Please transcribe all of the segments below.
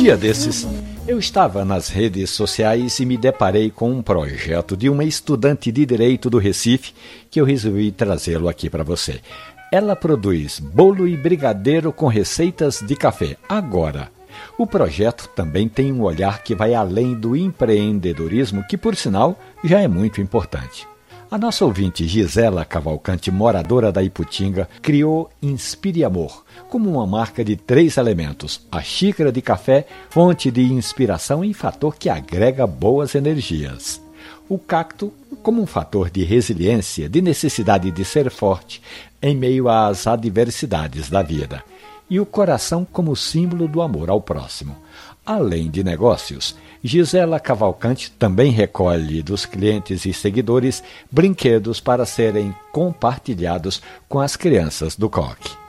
dia desses, eu estava nas redes sociais e me deparei com um projeto de uma estudante de direito do Recife que eu resolvi trazê-lo aqui para você. Ela produz bolo e brigadeiro com receitas de café. Agora, o projeto também tem um olhar que vai além do empreendedorismo, que, por sinal, já é muito importante. A nossa ouvinte Gisela Cavalcante, moradora da Iputinga, criou Inspire Amor, como uma marca de três elementos: a xícara de café, fonte de inspiração e fator que agrega boas energias. O cacto, como um fator de resiliência, de necessidade de ser forte em meio às adversidades da vida. E o coração, como símbolo do amor ao próximo. Além de negócios, Gisela Cavalcante também recolhe dos clientes e seguidores brinquedos para serem compartilhados com as crianças do coque.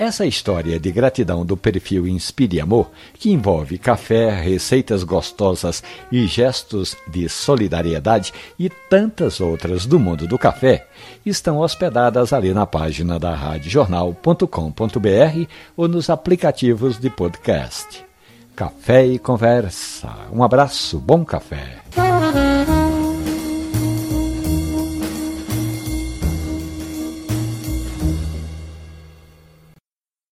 Essa história de gratidão do perfil Inspire Amor, que envolve café, receitas gostosas e gestos de solidariedade e tantas outras do mundo do café, estão hospedadas ali na página da radiojornal.com.br ou nos aplicativos de podcast. Café e Conversa. Um abraço, bom café.